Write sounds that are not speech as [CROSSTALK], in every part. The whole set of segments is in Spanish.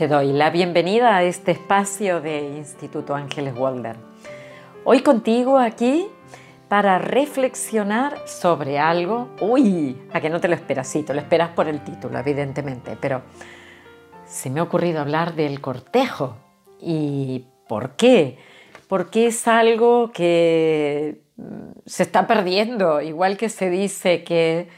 Te doy la bienvenida a este espacio de Instituto Ángeles Walder. Hoy contigo aquí para reflexionar sobre algo. Uy, a que no te lo esperas, sí, te lo esperas por el título, evidentemente, pero se me ha ocurrido hablar del cortejo. ¿Y por qué? Porque es algo que mm, se está perdiendo, igual que se dice que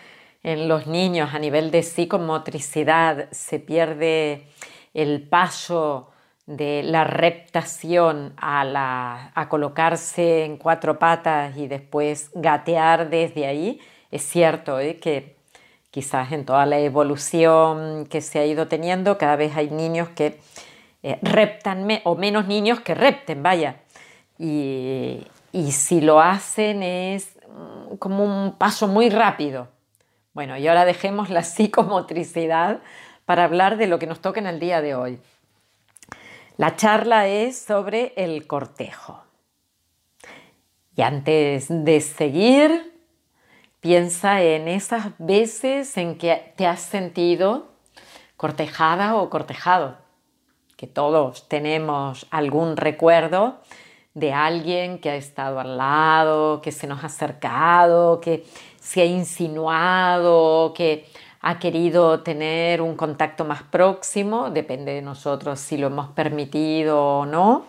en los niños a nivel de psicomotricidad se pierde el paso de la reptación a, colocarse en cuatro patas y después gatear desde ahí, es cierto ¿eh? que quizás en toda la evolución que se ha ido teniendo, cada vez hay niños que eh, reptan, o menos niños que repten, vaya. Y, y si lo hacen es mm, como un paso muy rápido. Bueno, y ahora dejemos la psicomotricidad para hablar de lo que nos toca en el día de hoy. La charla es sobre el cortejo. Y antes de seguir, piensa en esas veces en que te has sentido cortejada o cortejado, que todos tenemos algún recuerdo de alguien que ha estado al lado, que se nos ha acercado, que se ha insinuado, que ha querido tener un contacto más próximo, depende de nosotros si lo hemos permitido o no.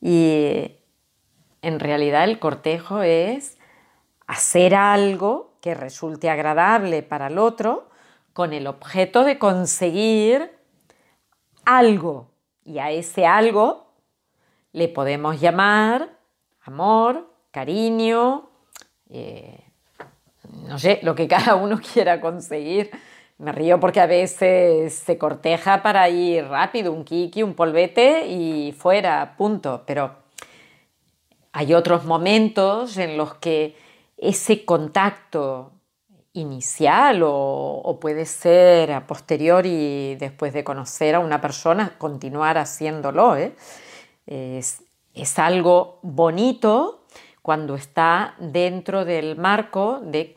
Y en realidad el cortejo es hacer algo que resulte agradable para el otro con el objeto de conseguir algo. Y a ese algo le podemos llamar amor, cariño, eh, no sé, lo que cada uno [LAUGHS] quiera conseguir. Me río porque a veces se corteja para ir rápido, un kiki, un polvete y fuera, punto. Pero hay otros momentos en los que ese contacto inicial o, puede ser a posteriori después de conocer a una persona, continuar haciéndolo. ¿eh? Es, es algo bonito cuando está dentro del marco de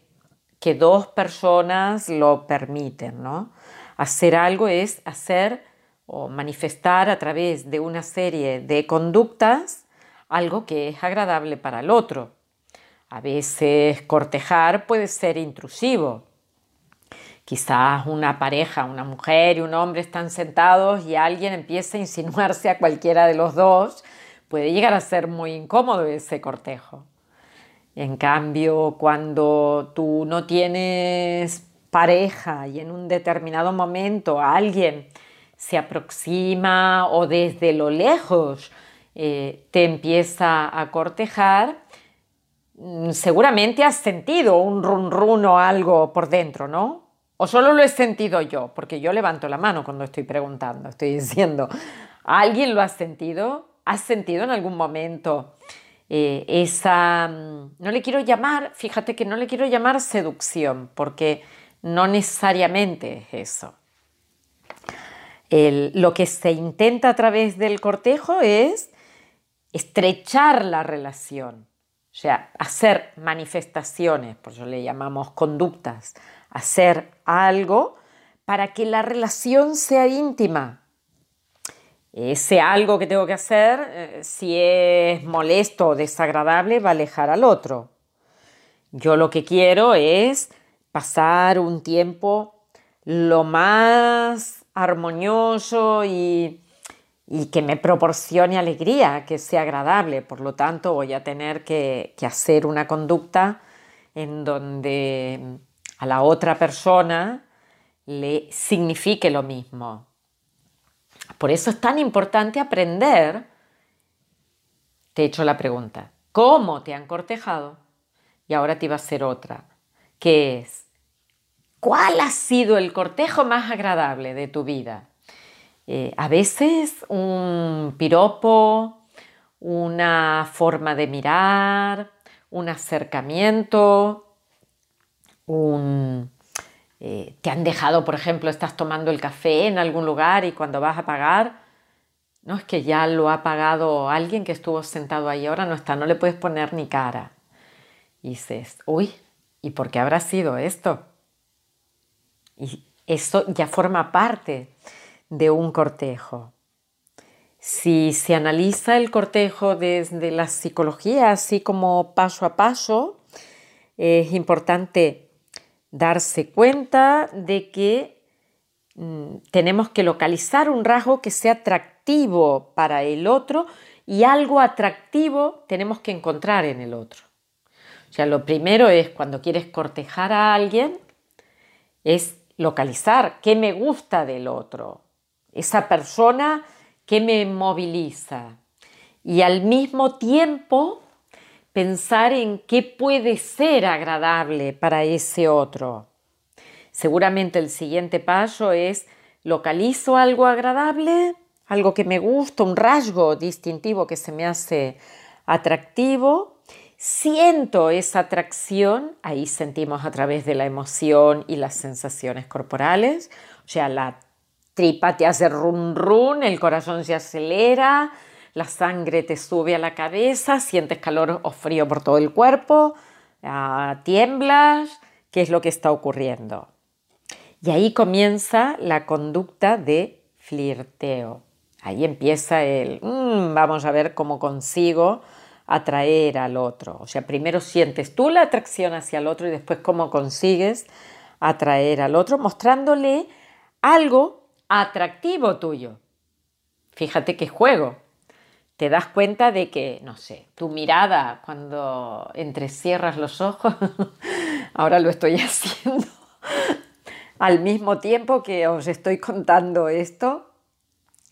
que dos personas lo permiten, ¿no? Hacer algo es hacer o manifestar a través de una serie de conductas algo que es agradable para el otro. A veces cortejar puede ser intrusivo. Quizás una pareja, una mujer y un hombre están sentados y alguien empieza a insinuarse a cualquiera de los dos. Puede llegar a ser muy incómodo ese cortejo. En cambio, cuando tú no tienes pareja y en un determinado momento alguien se aproxima o desde lo lejos eh, te empieza a cortejar, mm, seguramente has sentido un run run o algo por dentro, ¿no? O solo lo he sentido yo, porque yo levanto la mano cuando estoy preguntando, estoy diciendo, ¿alguien lo ha sentido? ¿Has sentido en algún momento eh, esa, mm, no le quiero llamar, fíjate que no le quiero llamar seducción, porque no necesariamente es eso. lo que se intenta a través del cortejo es estrechar la relación, o sea, hacer manifestaciones, por eso le llamamos conductas, hacer algo para que la relación sea íntima, ese algo que tengo que hacer, eh, si es molesto o desagradable, va a alejar al otro. Yo lo que quiero es pasar un tiempo lo más armonioso y, que me proporcione alegría, que sea agradable. Por lo tanto, voy a tener que hacer una conducta en donde a la otra persona le signifique lo mismo. Por eso es tan importante aprender. Te he hecho la pregunta, ¿cómo te han cortejado? Y ahora te iba a hacer otra, que es, ¿cuál ha sido el cortejo más agradable de tu vida? Eh, a veces un piropo, una forma de mirar, un acercamiento, un, eh, te han dejado, por ejemplo, estás tomando el café en algún lugar y cuando vas a pagar, no es que ya lo ha pagado alguien que estuvo sentado ahí, ahora no está, no le puedes poner ni cara. Y dices, uy, ¿y por qué habrá sido esto? Y eso ya forma parte de un cortejo. Si se analiza el cortejo desde la psicología, así como paso a paso, es importante darse cuenta de que mm, tenemos que localizar un rasgo que sea atractivo para el otro y algo atractivo tenemos que encontrar en el otro. O sea, lo primero es cuando quieres cortejar a alguien, es localizar qué me gusta del otro, esa persona que me moviliza. Y al mismo tiempo pensar en qué puede ser agradable para ese otro. Seguramente el siguiente paso es localizo algo agradable, algo que me gusta, un rasgo distintivo que se me hace atractivo, siento esa atracción, ahí sentimos a través de la emoción y las sensaciones corporales, o sea, la tripa te hace run run, el corazón se acelera, la sangre te sube a la cabeza, sientes calor o frío por todo el cuerpo, ah, tiemblas, ¿qué es lo que está ocurriendo? Y ahí comienza la conducta de flirteo. Ahí empieza el, mm, vamos a ver cómo consigo atraer al otro. O sea, primero sientes tú la atracción hacia el otro y después cómo consigues atraer al otro mostrándole algo atractivo tuyo. Fíjate qué juego te das cuenta de que, no sé, tu mirada cuando entrecierras los ojos, [LAUGHS] ahora lo estoy [LAUGHS] haciendo, al mismo tiempo que os estoy contando esto,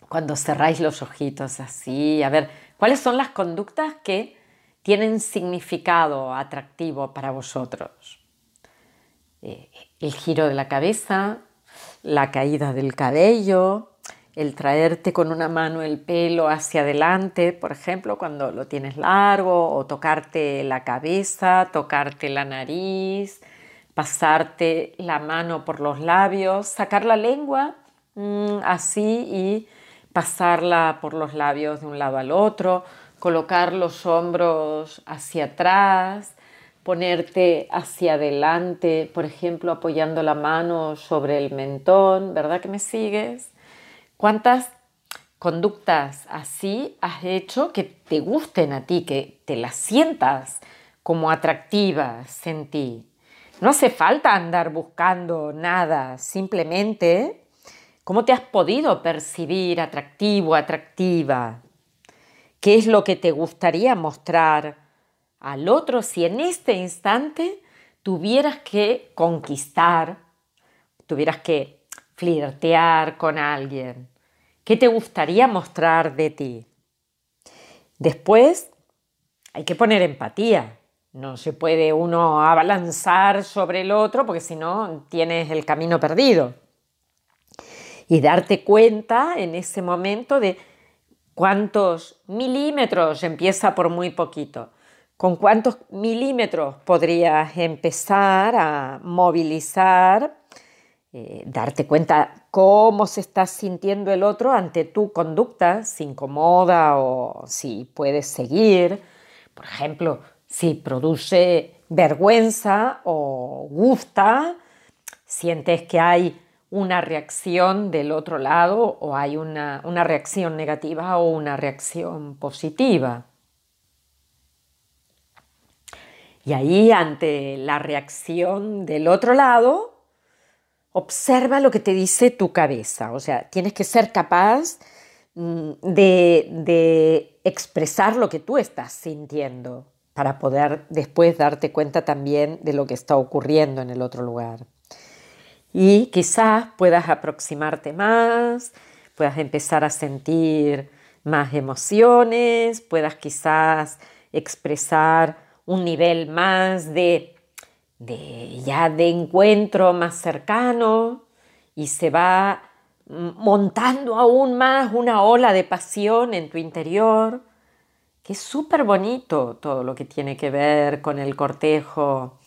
cuando cerráis los ojitos así, a ver, ¿cuáles son las conductas que tienen significado atractivo para vosotros? Eh, el giro de la cabeza, la caída del cabello, el traerte con una mano el pelo hacia adelante, por ejemplo, cuando lo tienes largo, o tocarte la cabeza, tocarte la nariz, pasarte la mano por los labios, sacar la lengua mm, así y pasarla por los labios de un lado al otro, colocar los hombros hacia atrás, ponerte hacia adelante, por ejemplo, apoyando la mano sobre el mentón, ¿verdad que me sigues? ¿Cuántas conductas así has hecho que te gusten a ti, que te las sientas como atractivas en ti? No hace falta andar buscando nada, simplemente cómo te has podido percibir atractivo, atractiva. ¿Qué es lo que te gustaría mostrar al otro si en este instante tuvieras que conquistar, tuvieras que flirtear con alguien? ¿Qué te gustaría mostrar de ti? Después hay que poner empatía. No se puede uno abalanzar sobre el otro porque si no tienes el camino perdido. Y darte cuenta en ese momento de cuántos milímetros empieza por muy poquito. ¿Con cuántos milímetros podrías empezar a movilizar eh, darte cuenta cómo se está sintiendo el otro ante tu conducta, si incomoda o si puedes seguir. Por ejemplo, si produce vergüenza o gusta, sientes que hay una reacción del otro lado o hay una, una reacción negativa o una reacción positiva. Y ahí ante la reacción del otro lado, observa lo que te dice tu cabeza, o sea, tienes que ser capaz mm, de, expresar lo que tú estás sintiendo para poder después darte cuenta también de lo que está ocurriendo en el otro lugar. Y quizás puedas aproximarte más, puedas empezar a sentir más emociones, puedas quizás expresar un nivel más de de ya de encuentro más cercano y se va montando aún más una ola de pasión en tu interior, que es súper bonito todo lo que tiene que ver con el cortejo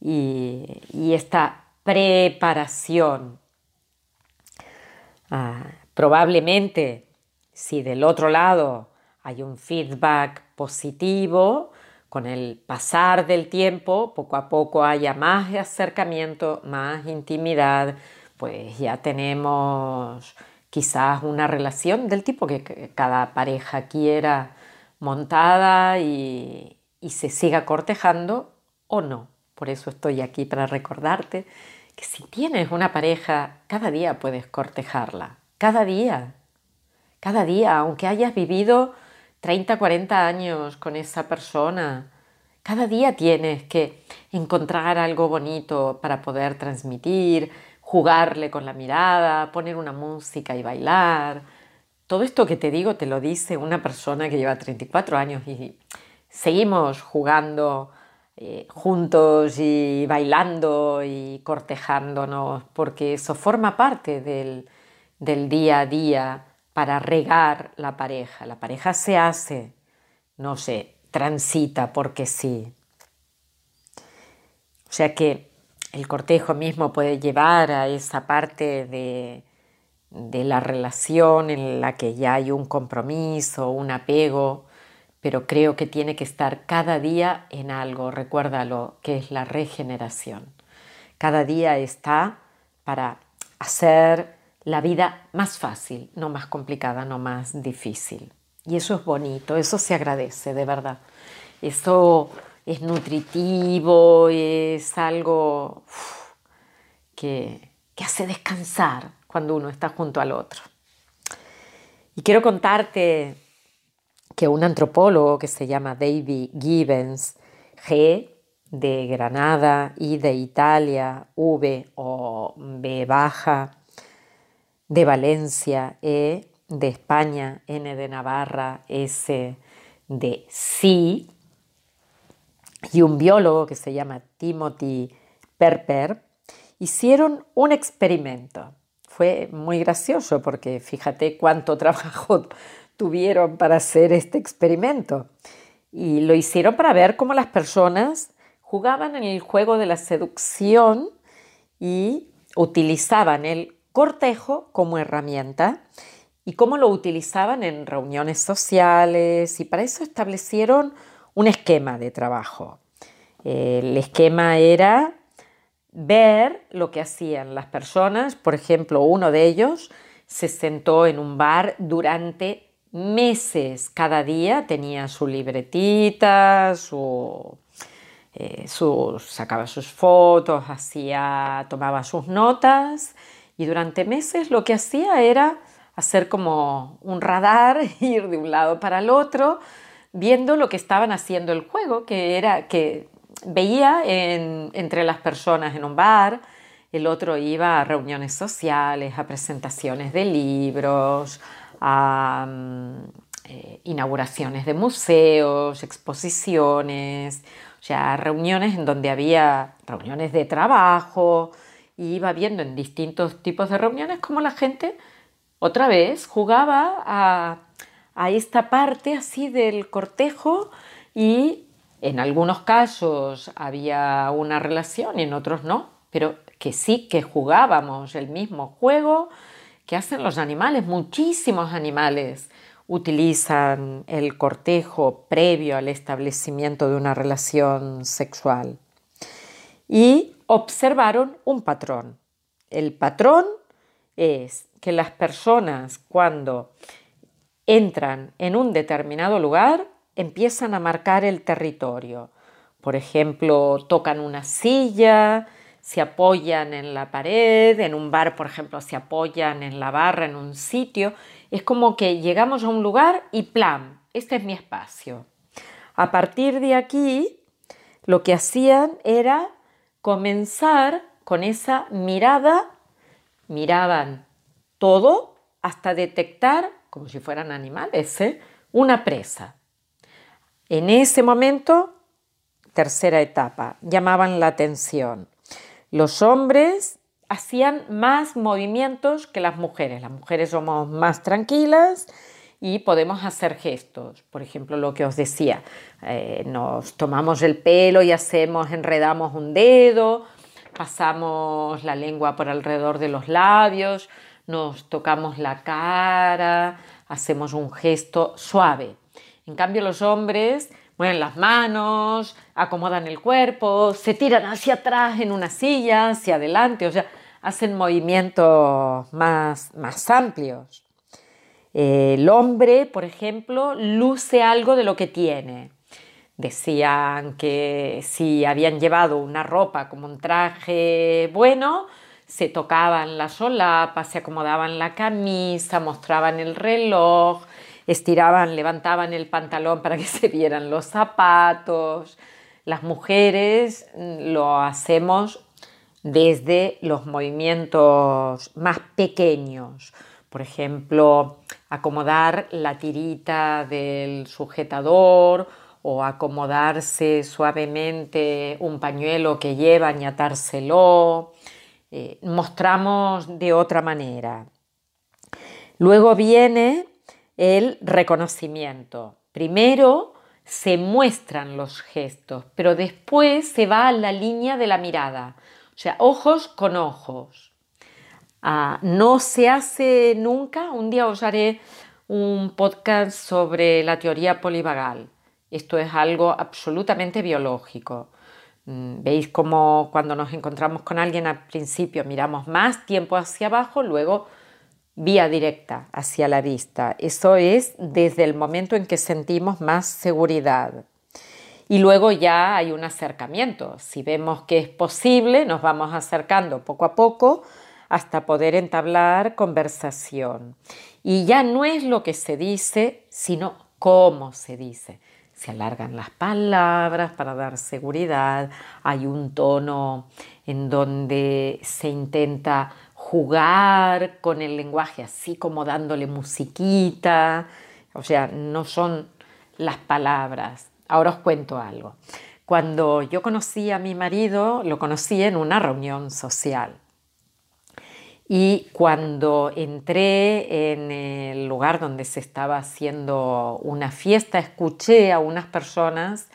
y, esta preparación. Ah, probablemente si del otro lado hay un feedback positivo, con el pasar del tiempo, poco a poco haya más acercamiento, más intimidad, pues ya tenemos quizás una relación del tipo que cada pareja quiera montada y, se siga cortejando o no. Por eso estoy aquí para recordarte que si tienes una pareja, cada día puedes cortejarla, cada día, cada día, aunque hayas vivido 30, 40 años con esa persona, cada día tienes que encontrar algo bonito para poder transmitir, jugarle con la mirada, poner una música y bailar. Todo esto que te digo te lo dice una persona que lleva 34 años y seguimos jugando eh, juntos y bailando y cortejándonos, porque eso forma parte del, del día a día para regar la pareja. La pareja se hace, no se transita porque sí. O sea que el cortejo mismo puede llevar a esa parte de, de la relación en la que ya hay un compromiso, un apego, pero creo que tiene que estar cada día en algo, recuérdalo, que es la regeneración. Cada día está para hacer la vida más fácil, no más complicada, no más difícil. Y eso es bonito, eso se agradece, de verdad. Eso es nutritivo, es algo que, que hace descansar cuando uno está junto al otro. Y quiero contarte que un antropólogo que se llama David Gibbons, G de Granada, I de Italia, V o B baja, de Valencia, E de España, N de Navarra, S de Sí, y un biólogo que se llama Timothy Perper, hicieron un experimento. Fue muy gracioso porque fíjate cuánto [LAUGHS] trabajo tuvieron para hacer este experimento. Y lo hicieron para ver cómo las personas jugaban en el juego de la seducción y utilizaban el cortejo como herramienta y cómo lo utilizaban en reuniones sociales y para eso establecieron un esquema de trabajo. El esquema era ver lo que hacían las personas, por ejemplo, uno de ellos se sentó en un bar durante meses cada día tenía su libretita, su, eh, sacaba sus fotos, hacía, tomaba sus notas y durante meses lo que hacía era hacer como un radar, [LAUGHS] ir de un lado para el otro, viendo lo que estaban haciendo el juego, que era que veía entre las personas en un bar, el otro iba a reuniones sociales, a presentaciones de libros, a mm, eh, inauguraciones de museos, exposiciones, o sea, reuniones en donde había reuniones de trabajo, y iba viendo en distintos tipos de reuniones cómo la gente otra vez jugaba a, a esta parte así del cortejo y en algunos casos había una relación y en otros no, pero que sí que jugábamos el mismo juego que hacen los animales. Muchísimos animales utilizan el cortejo previo al establecimiento de una relación sexual. Y observaron un patrón. El patrón es que las personas cuando entran en un determinado lugar empiezan a marcar el territorio. Por ejemplo, tocan una silla, se apoyan en la pared, en un bar, por ejemplo, se apoyan en la barra, en un sitio. Es como que llegamos a un lugar y plan, este es mi espacio. A partir de aquí, lo que hacían era comenzar con esa mirada, miraban todo hasta detectar, como si fueran animales, ¿eh? una presa. En ese momento, tercera etapa, llamaban la atención los hombres hacían más movimientos que las mujeres. Las mujeres somos más tranquilas y podemos hacer gestos. Por ejemplo, lo que os decía, eh, nos tomamos el pelo y hacemos, enredamos un dedo, pasamos la lengua por alrededor de los labios, nos tocamos la cara, hacemos un gesto suave. En cambio, los hombres mueven las manos, acomodan el cuerpo, se tiran hacia atrás en una silla, hacia adelante, o sea, hacen movimientos más, más amplios. El hombre, por ejemplo, luce algo de lo que tiene. Decían que si habían llevado una ropa como un traje bueno, se tocaban las solapas, se acomodaban la camisa, mostraban el reloj, estiraban, levantaban el pantalón para que [LAUGHS] se vieran los zapatos. Las mujeres mm, lo hacemos desde los movimientos más pequeños. Por ejemplo, acomodar la tirita del sujetador o acomodarse suavemente un pañuelo que lleva y atárselo. Eh, mostramos de otra manera. Luego viene el reconocimiento. Primero se muestran los gestos, pero después se va a la línea de la mirada, o sea, ojos con ojos. Ah, no se hace nunca, un día os haré un podcast sobre la teoría polivagal. Esto es algo absolutamente biológico. Mm, Veis cómo cuando nos encontramos con alguien al principio miramos más tiempo hacia abajo, luego vía directa hacia la vista. Eso es desde el momento en que sentimos más seguridad. Y luego ya hay un acercamiento. Si vemos que es posible, nos vamos acercando poco a poco hasta poder entablar conversación. Y ya no es lo que se dice, sino cómo se dice. Se alargan las palabras para dar seguridad, hay un tono en donde se intenta jugar con el lenguaje, así como dándole musiquita, o sea, no son las palabras. Ahora os cuento algo. Cuando yo conocí a mi marido, lo conocí en una reunión social. Y cuando entré en el lugar donde se estaba haciendo una fiesta, escuché a unas personas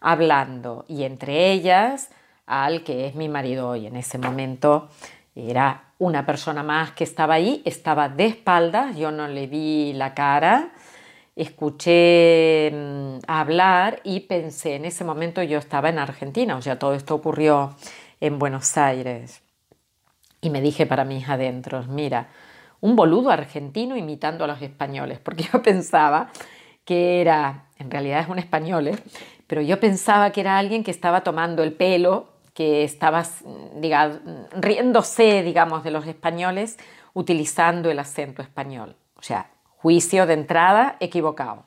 hablando y entre ellas al que es mi marido hoy. En ese momento era una persona más que estaba ahí, estaba de espaldas, yo no le vi la cara, escuché mm, hablar y pensé, en ese momento yo estaba en Argentina, o sea, todo esto ocurrió en Buenos Aires. Y me dije para mis adentros, mira, un boludo argentino imitando a los españoles, porque [LAUGHS] yo pensaba que era, en realidad es un español, ¿eh? pero yo pensaba que era alguien que estaba tomando el pelo que estaba digamos, riéndose, digamos, de los españoles utilizando el acento español. O sea, juicio de entrada equivocado.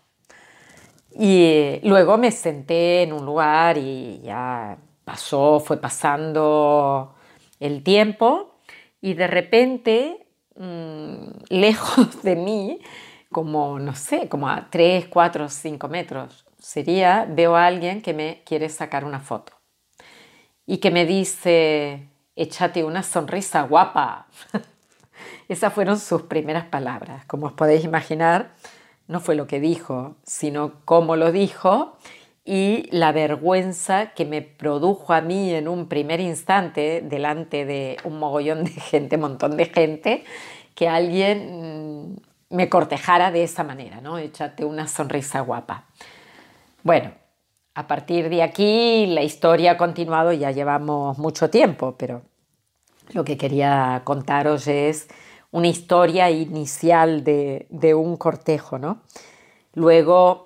Y eh, luego me senté en un lugar y ya pasó, fue pasando el tiempo y de repente, mm, lejos de mí, como, no sé, como a 3, 4, 5 metros, sería, veo a alguien que me quiere sacar una foto y que me dice, échate una sonrisa guapa. [LAUGHS] Esas fueron sus primeras palabras. Como os podéis imaginar, no fue lo que dijo, sino cómo lo dijo y la vergüenza que me produjo a mí en un primer instante delante de un mogollón de gente, montón de gente, que alguien mm, me cortejara de esa manera, ¿no? Échate una sonrisa guapa. Bueno, a partir de aquí la historia ha continuado, ya llevamos mucho tiempo, pero lo que quería contaros es una historia inicial de, un cortejo, ¿no? Luego,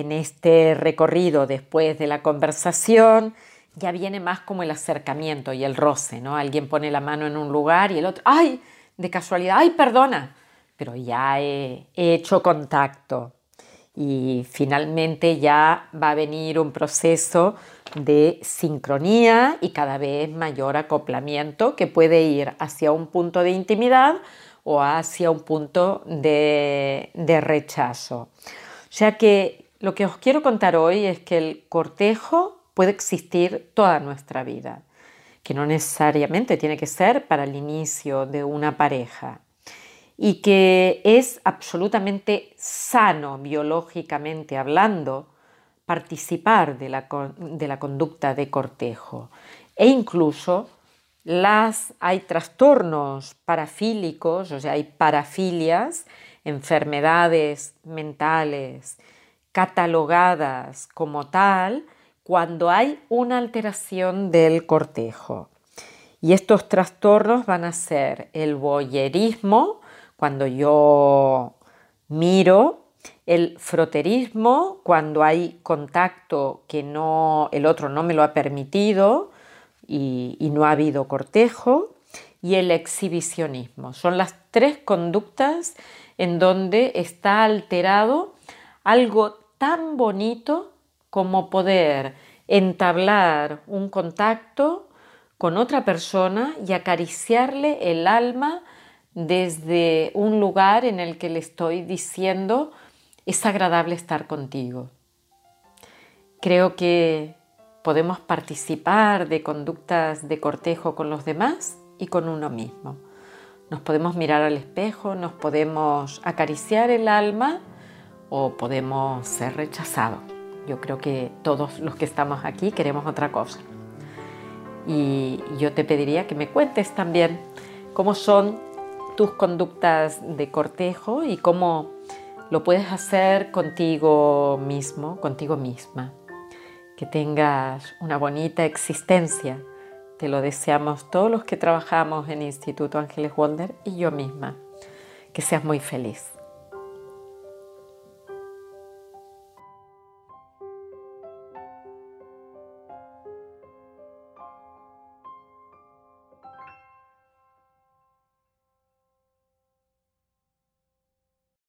en este recorrido después de la conversación, ya viene más como el acercamiento y el roce, ¿no? Alguien pone la mano en un lugar y el otro, ¡ay! De casualidad, ¡ay, perdona! Pero ya he hecho contacto y finalmente ya va a venir un proceso de sincronía y cada vez mayor acoplamiento que puede ir hacia un punto de intimidad o hacia un punto de, de rechazo. O sea que lo que os quiero contar hoy es que el cortejo puede existir toda nuestra vida, que no necesariamente tiene que ser para el inicio de una pareja y que es absolutamente sano biológicamente hablando participar de la, conducta de cortejo. E incluso las, hay trastornos parafílicos, o sea, hay parafilias, enfermedades mentales catalogadas como tal cuando hay una alteración del cortejo. Y estos trastornos van a ser el voyerismo, cuando yo miro, el froterismo, cuando hay contacto que no, el otro no me lo ha permitido y no ha habido cortejo, y el exhibicionismo. Son las tres conductas en donde está alterado algo tan bonito como poder entablar un contacto con otra persona y acariciarle el alma desde un lugar en el que le estoy diciendo es agradable estar contigo. Creo que podemos participar de conductas de cortejo con los demás y con uno mismo. Nos podemos mirar al espejo, nos podemos acariciar el alma o podemos ser rechazados. Yo creo que todos los que estamos aquí queremos otra cosa. Y yo te pediría que me cuentes también cómo son tus conductas de cortejo y cómo lo puedes hacer contigo mismo, contigo misma. Que tengas una bonita existencia. Te lo deseamos todos los que trabajamos en Instituto Ángeles Wonder y yo misma. Que seas muy feliz.